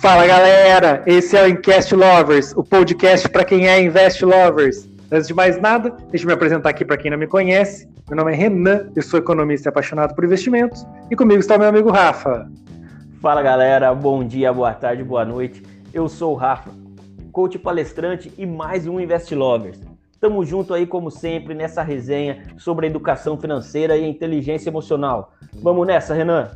Fala galera, esse é o Incast Lovers, o podcast para quem é Invest Lovers. Antes de mais nada, deixa eu me apresentar aqui para quem não me conhece. Meu nome é Renan, eu sou economista e apaixonado por investimentos, e comigo está o meu amigo Rafa. Fala galera, bom dia, boa tarde, boa noite. Eu sou o Rafa, coach palestrante e mais um Invest Lovers. Tamo junto aí, como sempre, nessa resenha sobre a educação financeira e a inteligência emocional. Vamos nessa, Renan?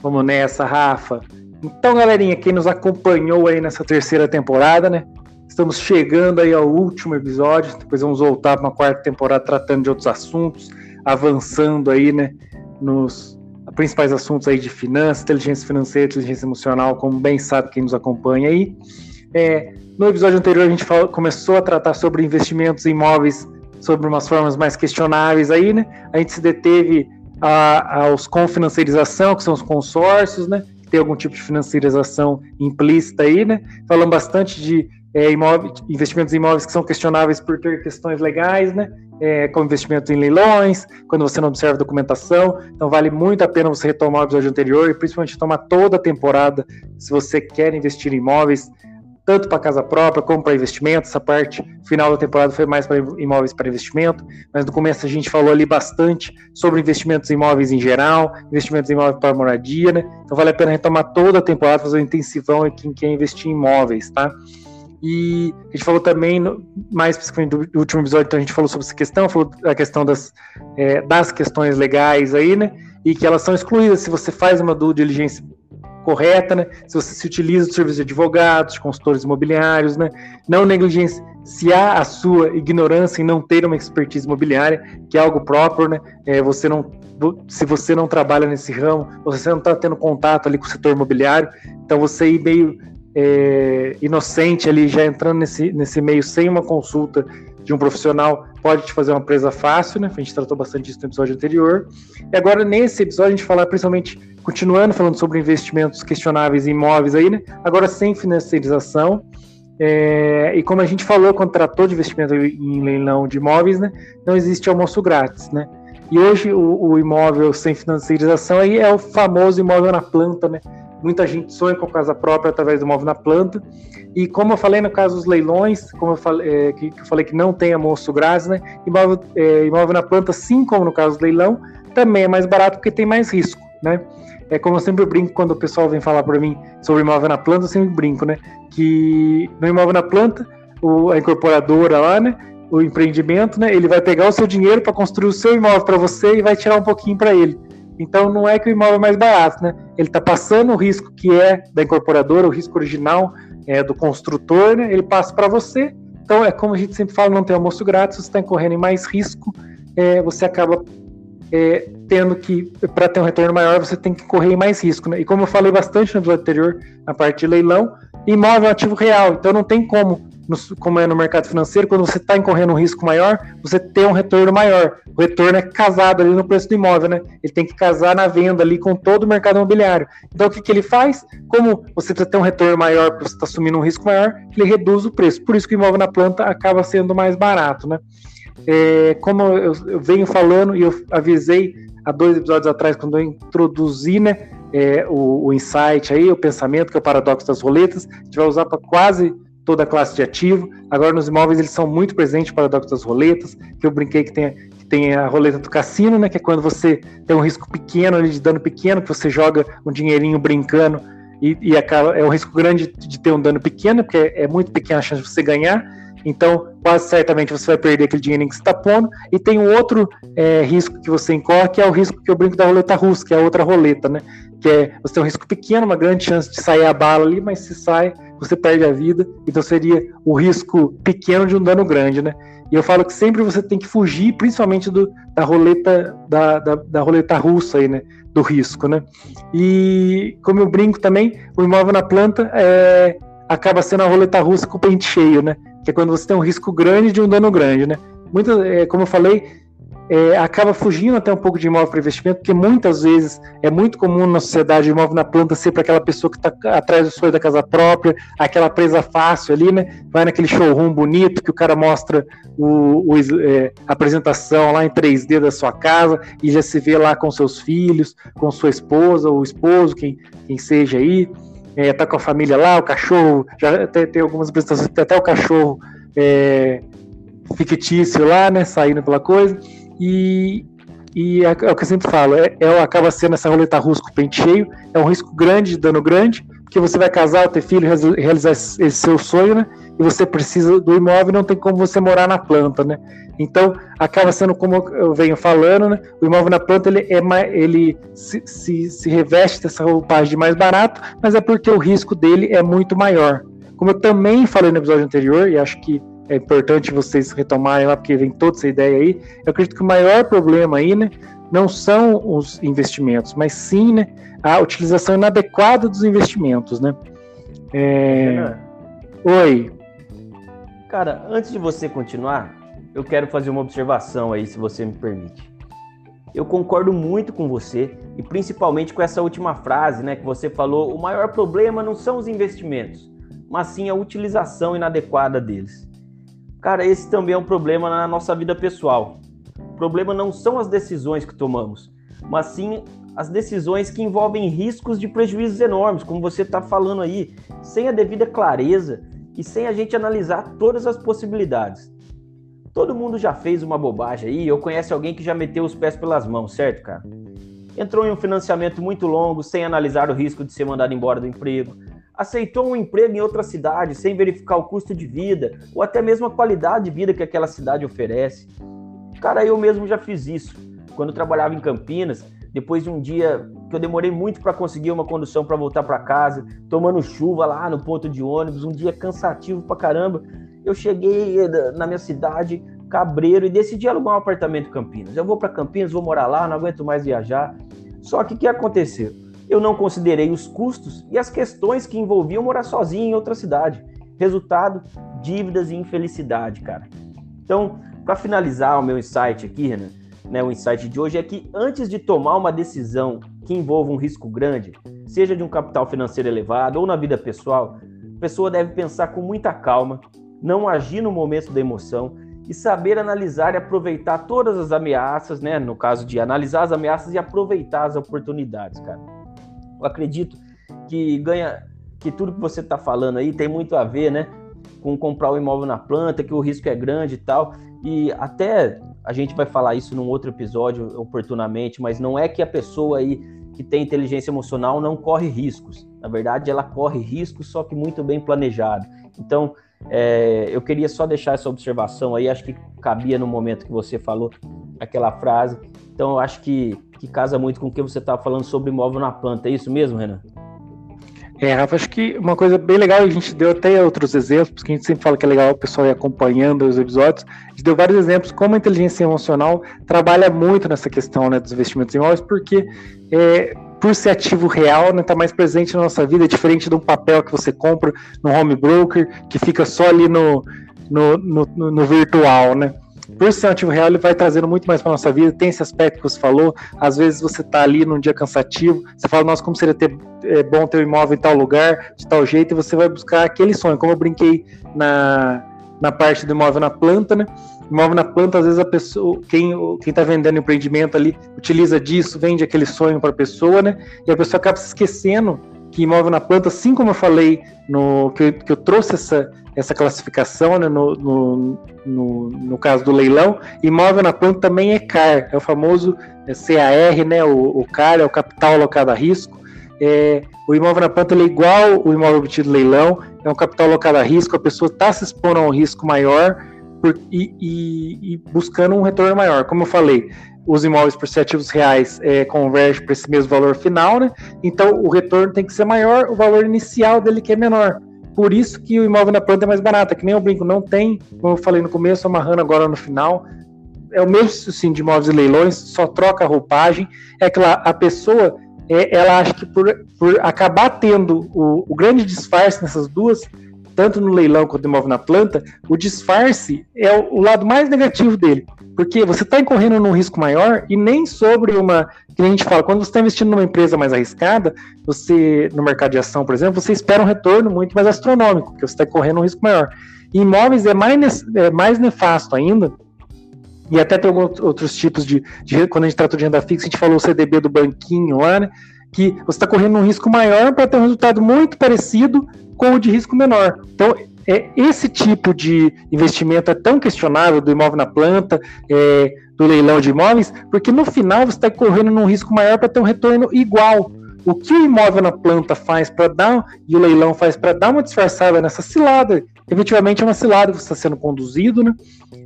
Vamos nessa, Rafa. Então, galerinha, quem nos acompanhou aí nessa terceira temporada, né? Estamos chegando aí ao último episódio, depois vamos voltar para uma quarta temporada tratando de outros assuntos, avançando aí, né, nos principais assuntos aí de finanças, inteligência financeira, inteligência emocional, como bem sabe quem nos acompanha aí. É, no episódio anterior a gente falou, começou a tratar sobre investimentos em imóveis sobre umas formas mais questionáveis aí, né? A gente se deteve a, aos com financiarização, que são os consórcios, né? Tem algum tipo de financiarização implícita aí, né? Falamos bastante de é, imóveis, investimentos em imóveis que são questionáveis por ter questões legais, né? É, como investimento em leilões, quando você não observa documentação. Então, vale muito a pena você retomar o episódio anterior e principalmente tomar toda a temporada se você quer investir em imóveis tanto para casa própria como para investimento. Essa parte final da temporada foi mais para imóveis para investimento, mas no começo a gente falou ali bastante sobre investimentos em imóveis em geral, investimentos em imóveis para moradia, né? Então vale a pena retomar toda a temporada, fazer um intensivão em quem investir em imóveis, tá? E a gente falou também, mais especificamente do, último episódio, então a gente falou sobre essa questão, falou da questão das, é, das questões legais aí, né? E que elas são excluídas se você faz uma due diligência correta, né? Se você se utiliza do serviço de advogados, consultores imobiliários, né? Não negligenciar a sua ignorância em não ter uma expertise imobiliária, que é algo próprio, né? É, você não, se você não trabalha nesse ramo, você não está tendo contato ali com o setor imobiliário, então você ir meio é, inocente ali, já entrando nesse, nesse meio sem uma consulta de um profissional, pode te fazer uma presa fácil, né? A gente tratou bastante disso no episódio anterior. E agora, nesse episódio, a gente falar principalmente continuando falando sobre investimentos questionáveis em imóveis aí, né? Agora sem financiarização. É, e como a gente falou quando tratou de investimento em leilão de imóveis, né? Não existe almoço grátis, né? E hoje o, o imóvel sem financiarização aí é o famoso imóvel na planta, né? Muita gente sonha com casa própria através do imóvel na planta. E como eu falei no caso dos leilões, como eu falei, é, que, que, eu falei que não tem almoço grátis, né? Imóvel, é, imóvel na planta, assim como no caso do leilão, também é mais barato porque tem mais risco, né? É como eu sempre brinco quando o pessoal vem falar para mim sobre imóvel na planta, eu sempre brinco, né? Que no imóvel na planta, o, a incorporadora lá, né? O empreendimento, né? Ele vai pegar o seu dinheiro para construir o seu imóvel para você e vai tirar um pouquinho para ele. Então não é que o imóvel é mais barato, né? Ele está passando o risco que é da incorporadora, o risco original é do construtor, né? Ele passa para você. Então é como a gente sempre fala, não tem almoço grátis, você está incorrendo em mais risco, é, você acaba é, tendo que, para ter um retorno maior, você tem que correr mais risco. Né? E como eu falei bastante no episódio anterior, na parte de leilão, imóvel é um ativo real, então não tem como, no, como é no mercado financeiro, quando você está incorrendo um risco maior, você ter um retorno maior. O retorno é casado ali no preço do imóvel, né? Ele tem que casar na venda ali com todo o mercado imobiliário. Então o que, que ele faz? Como você precisa ter um retorno maior, você está assumindo um risco maior, ele reduz o preço. Por isso que o imóvel na planta acaba sendo mais barato, né? É, como eu, eu, venho falando e eu avisei há dois episódios atrás, quando eu introduzi né, é, o, o, insight aí, o pensamento, que é o paradoxo das roletas, a gente vai usar para quase toda a classe de ativo. Agora nos imóveis eles são muito presentes, o paradoxo das roletas, que eu brinquei que tem, que tem a roleta do cassino, né, que é quando você tem um risco pequeno ali de dano pequeno, que você joga um dinheirinho brincando e, e acaba, é um risco grande de ter um dano pequeno, porque é, é muito pequena a chance de você ganhar então, quase certamente você vai perder aquele dinheiro que você está pondo. E tem um outro é, risco que você incorre, que é o risco que eu brinco da roleta russa, que é a outra roleta, né? Que é você tem um risco pequeno, uma grande chance de sair a bala ali, mas se sai, você perde a vida. Então seria o risco pequeno de um dano grande, né? E eu falo que sempre você tem que fugir, principalmente do, da roleta da, da, da roleta russa aí, né? Do risco, né? E como eu brinco também, o imóvel na planta é, acaba sendo a roleta russa com o pente cheio, né? Que é quando você tem um risco grande de um dano grande, né? Muitas, é, como eu falei, é, acaba fugindo até um pouco de imóvel para investimento, porque muitas vezes é muito comum na sociedade imóvel na planta ser para aquela pessoa que está atrás do sonho da casa própria, aquela presa fácil ali, né? Vai naquele showroom bonito que o cara mostra o, o é, a apresentação lá em 3D da sua casa e já se vê lá com seus filhos, com sua esposa ou esposo, quem, quem seja aí. É, tá com a família lá, o cachorro, já tem, tem algumas apresentações tem até o cachorro é, fictício lá, né, saindo pela coisa, e, e é, é, o que eu sempre falo, é, é, acaba sendo essa roleta russa com pente cheio, é um risco grande de dano grande, porque você vai casar, ter filho, realizar esse seu sonho, né? E você precisa do imóvel, não tem como você morar na planta, né? Então, acaba sendo como eu venho falando, né? O imóvel na planta ele, é mais, ele se, se, se reveste dessa roupagem de mais barato, mas é porque o risco dele é muito maior. Como eu também falei no episódio anterior, e acho que é importante vocês retomarem lá, porque vem toda essa ideia aí. Eu acredito que o maior problema aí, né, não são os investimentos, mas sim, né, a utilização inadequada dos investimentos, né. É... Oi. Cara, antes de você continuar, eu quero fazer uma observação aí, se você me permite. Eu concordo muito com você e principalmente com essa última frase, né, que você falou, o maior problema não são os investimentos, mas sim a utilização inadequada deles. Cara, esse também é um problema na nossa vida pessoal. O problema não são as decisões que tomamos, mas sim as decisões que envolvem riscos de prejuízos enormes, como você está falando aí, sem a devida clareza e sem a gente analisar todas as possibilidades. Todo mundo já fez uma bobagem aí, ou conhece alguém que já meteu os pés pelas mãos, certo, cara? Entrou em um financiamento muito longo sem analisar o risco de ser mandado embora do emprego, aceitou um emprego em outra cidade sem verificar o custo de vida ou até mesmo a qualidade de vida que aquela cidade oferece. Cara, eu mesmo já fiz isso. Quando trabalhava em Campinas, depois de um dia que eu demorei muito para conseguir uma condução para voltar para casa, tomando chuva lá no ponto de ônibus, um dia cansativo pra caramba, eu cheguei eh, na minha cidade, Cabreiro, e decidi alugar um apartamento em Campinas. Eu vou para Campinas, vou morar lá, não aguento mais viajar. Só que o que aconteceu? eu não considerei os custos e as questões que envolviam morar sozinho em outra cidade. Resultado: dívidas e infelicidade, cara. Então, para finalizar o meu insight aqui, Renan, né, o insight de hoje é que antes de tomar uma decisão que envolva um risco grande, seja de um capital financeiro elevado ou na vida pessoal, a pessoa deve pensar com muita calma, não agir no momento da emoção e saber analisar e aproveitar todas as ameaças, né? No caso de analisar as ameaças e aproveitar as oportunidades, cara. Eu acredito que ganha, que tudo que você está falando aí tem muito a ver, né? Com comprar o imóvel na planta, que o risco é grande e tal. E até a gente vai falar isso num outro episódio oportunamente, mas não é que a pessoa aí que tem inteligência emocional não corre riscos. Na verdade, ela corre riscos, só que muito bem planejado. Então, é, eu queria só deixar essa observação aí, acho que cabia no momento que você falou aquela frase. Então, eu acho que que casa muito com o que você estava falando sobre imóvel na planta. É isso mesmo, Renan? É, Rafa, acho que uma coisa bem legal, a gente deu até outros exemplos, que a gente sempre fala que é legal o pessoal ir acompanhando os episódios, a gente deu vários exemplos como a inteligência emocional trabalha muito nessa questão né, dos investimentos imóveis, porque é, por ser ativo real, está né, tá mais presente na nossa vida, é diferente de um papel que você compra no home broker, que fica só ali no, no, no, no virtual, né? Por ser um ativo real, ele vai trazendo muito mais para nossa vida. Tem esse aspecto que você falou. Às vezes você está ali num dia cansativo, você fala, nossa, como seria ter, é, bom ter um imóvel em tal lugar, de tal jeito, e você vai buscar aquele sonho. Como eu brinquei na, na parte do imóvel na planta, né? Imóvel na planta, às vezes a pessoa, quem quem está vendendo empreendimento ali, utiliza disso, vende aquele sonho para a pessoa, né? E a pessoa acaba se esquecendo que imóvel na planta, assim como eu falei no que eu, que eu trouxe essa essa classificação né, no, no, no, no, caso do leilão. Imóvel na planta também é CAR, é o famoso é, CAR, né, o, o CAR é o capital alocado a risco. É, o imóvel na planta é igual o imóvel obtido leilão, é um capital alocado a risco, a pessoa está se expondo a um risco maior por, e, e, e, buscando um retorno maior. Como eu falei, os imóveis por ser ativos reais é, convergem para esse mesmo valor final, né? Então o retorno tem que ser maior, o valor inicial dele que é menor. Por isso que o imóvel na planta é mais barato, é que nem eu brinco, não tem, como eu falei no começo, amarrando agora no final, é o mesmo sim de imóveis e leilões, só troca a roupagem, é que lá, a pessoa, é, ela acha que por, por acabar tendo o, o grande disfarce nessas duas, tanto no leilão quanto no imóvel na planta, o disfarce é o, lado mais negativo dele. Porque você está incorrendo num risco maior e nem sobre uma. Que a gente fala, quando você está investindo numa empresa mais arriscada, você, no mercado de ação, por exemplo, você espera um retorno muito mais astronômico, porque você está correndo um risco maior. E imóveis é mais, é mais nefasto ainda, e até tem outros tipos de, de, Quando a gente trata de renda fixa, a gente falou o CDB do banquinho lá, né? Que você está correndo um risco maior para ter um resultado muito parecido com o de risco menor. Então, é, esse tipo de investimento é tão questionável do imóvel na planta, é, do leilão de imóveis, porque no final você está correndo num risco maior para ter um retorno igual. O que o imóvel na planta faz para dar, e o leilão faz para dar uma disfarçada nessa cilada, efetivamente é uma cilada que está sendo conduzido, né?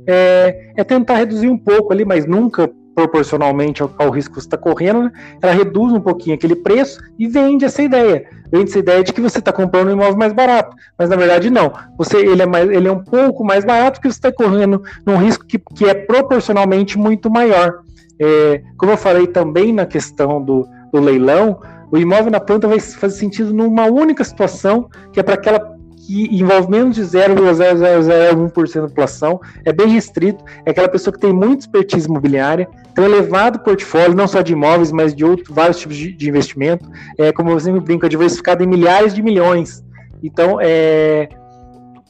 É, é tentar reduzir um pouco ali, mas nunca proporcionalmente ao, ao risco que você está correndo, né? ela reduz um pouquinho aquele preço e vende essa ideia. Vende essa ideia de que você está comprando um imóvel mais barato. Mas na verdade não. Você, ele, é mais, ele é um pouco mais barato porque você está correndo num risco que, que é proporcionalmente muito maior. É, como eu falei também na questão do, do leilão, o imóvel na planta vai fazer sentido numa única situação, que é para aquela que envolve menos de 0,0001% da população, é bem restrito, é aquela pessoa que tem muita expertise imobiliária, tem um elevado portfólio, não só de imóveis, mas de outros, vários tipos de, de investimento, é, como você me brinca, diversificado em milhares de milhões. Então, é,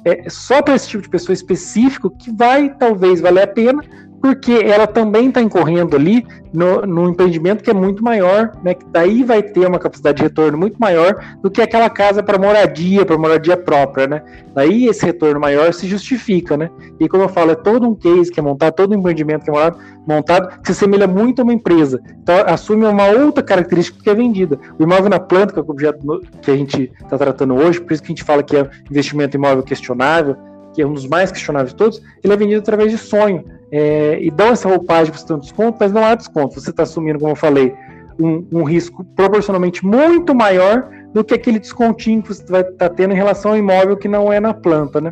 é só para esse tipo de pessoa específico que vai, talvez, valer a pena, porque ela também está incorrendo ali no, no, empreendimento que é muito maior, né? Que daí vai ter uma capacidade de retorno muito maior do que aquela casa para moradia, para moradia própria, né? Daí esse retorno maior se justifica, né? E como eu falo, é todo um case que é montado, todo um empreendimento que é montado, montado que se assemelha muito a uma empresa. Então assume uma outra característica que é vendida. O imóvel na planta, que é o objeto que a gente está tratando hoje, por isso que a gente fala que é investimento imóvel questionável, que é um dos mais questionáveis de todos, ele é vendido através de sonho é, e dão essa roupagem para você ter um desconto, mas não há desconto. Você está assumindo, como eu falei, um, um, risco proporcionalmente muito maior do que aquele descontinho que você vai estar tá tendo em relação ao imóvel que não é na planta, né?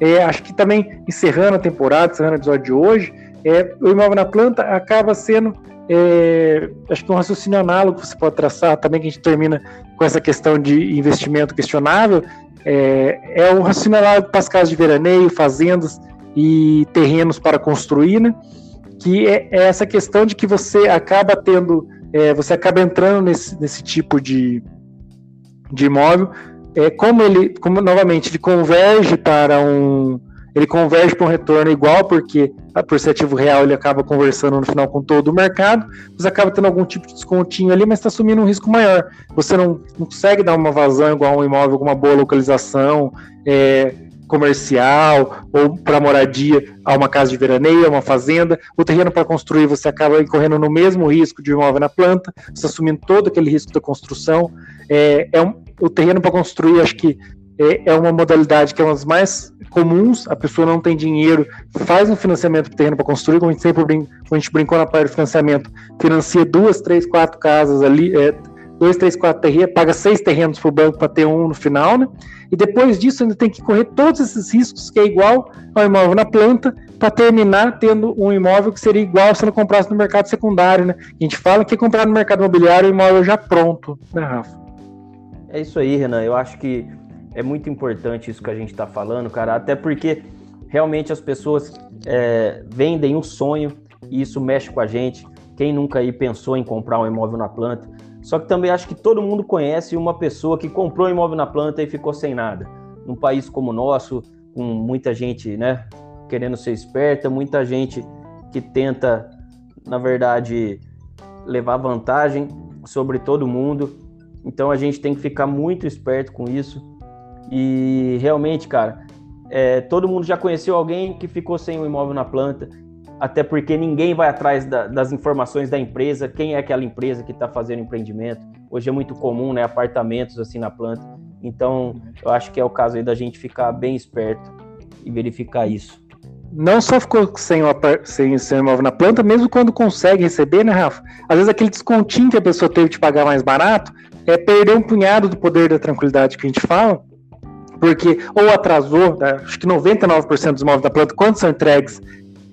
É, acho que também, encerrando a temporada, encerrando o episódio de hoje, é, o imóvel na planta acaba sendo, é, acho que um raciocínio análogo que você pode traçar, também que a gente termina com essa questão de investimento questionável, é, é o raciocínio análogo para as casas de veraneio, fazendas, e terrenos para construir, né? Que é, é essa questão de que você acaba tendo, é, você acaba entrando nesse, nesse tipo de, de imóvel, é, como ele, como novamente, ele converge para um, ele converge para um retorno igual, porque por ser ativo real ele acaba conversando no final com todo o mercado, você acaba tendo algum tipo de descontinho ali, mas está assumindo um risco maior. Você não, não, consegue dar uma vazão igual a um imóvel com uma boa localização, é, comercial ou para moradia a uma casa de veraneio, a uma fazenda. O terreno para construir você acaba incorrendo no mesmo risco de imóvel na planta, você assumindo todo aquele risco da construção. É, é um, o terreno para construir, acho que é, é, uma modalidade que é uma das mais comuns. A pessoa não tem dinheiro, faz um financiamento para terreno para construir, como a gente sempre brin a gente brincou na parte do financiamento, financia duas, três, quatro casas ali, é, dois, três, quatro terrenos, paga seis terrenos para o banco para ter um no final, né? E depois disso ainda tem que correr todos esses riscos, que é igual ao imóvel na planta, para terminar tendo um imóvel que seria igual se não comprasse no mercado secundário, né? A gente fala que é comprar no mercado imobiliário o imóvel já pronto, né, Rafa? É isso aí, Renan. Eu acho que é muito importante isso que a gente está falando, cara, até porque realmente as pessoas é, vendem um sonho e isso mexe com a gente. Quem nunca aí pensou em comprar um imóvel na planta? Só que também acho que todo mundo conhece uma pessoa que comprou imóvel na planta e ficou sem nada. Num país como o nosso, com muita gente, né, querendo ser esperta, muita gente que tenta, na verdade, levar vantagem sobre todo mundo. Então a gente tem que ficar muito esperto com isso. E realmente, cara, é, todo mundo já conheceu alguém que ficou sem um imóvel na planta até porque ninguém vai atrás da, das informações da empresa, quem é aquela empresa que está fazendo empreendimento. Hoje é muito comum, né, apartamentos assim na planta. Então, eu acho que é o caso aí da gente ficar bem esperto e verificar isso. Não só ficou sem, o, sem, sem imóvel na planta, mesmo quando consegue receber, né, Rafa? Às vezes aquele descontinho que a pessoa teve de pagar mais barato é perder um punhado do poder da tranquilidade que a gente fala, porque ou atrasou, né, acho que 99% dos imóveis da planta, quando são entregues,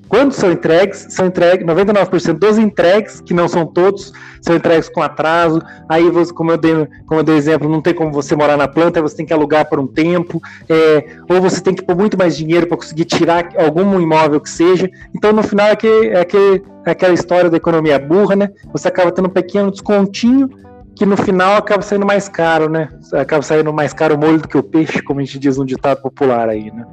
quando são entregues, são entregues, 99% dos entregues, que não são todos, são entregues com atraso. Aí, você, como, eu dei, como eu dei exemplo, não tem como você morar na planta, você tem que alugar por um tempo, é, ou você tem que pôr muito mais dinheiro para conseguir tirar algum imóvel que seja. Então, no final, é, que, é, que, é aquela história da economia burra, né? Você acaba tendo um pequeno descontinho que no final acaba saindo mais caro, né? Acaba saindo mais caro o molho do que o peixe, como a gente diz no ditado popular aí, né?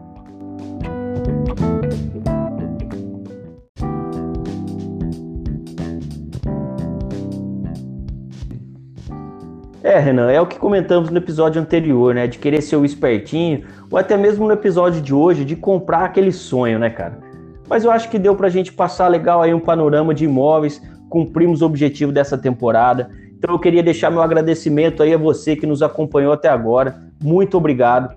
É, Renan, é o que comentamos no episódio anterior, né? De querer ser o espertinho, ou até mesmo no episódio de hoje, de comprar aquele sonho, né, cara? Mas eu acho que deu pra gente passar legal aí um panorama de imóveis, cumprimos o objetivo dessa temporada. Então eu queria deixar meu agradecimento aí a você que nos acompanhou até agora. Muito obrigado.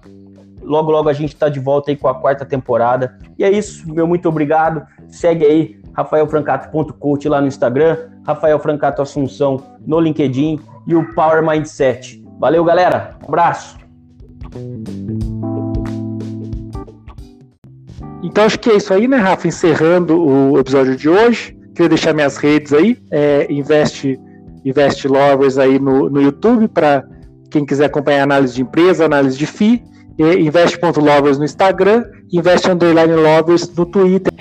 Logo, logo a gente está de volta aí com a quarta temporada. E é isso, meu muito obrigado. Segue aí rafaelfrancato.coach lá no Instagram, Rafael Francato Assunção no LinkedIn e o Power Mindset. Valeu, galera. Um abraço. Então acho que é isso aí, né, Rafa? Encerrando o episódio de hoje. Queria deixar minhas redes aí. É, investe, investe Lovers aí no, no YouTube para quem quiser acompanhar análise de empresa, análise de FII. Investe.lovers no Instagram, Investe Underline Lovers no Twitter.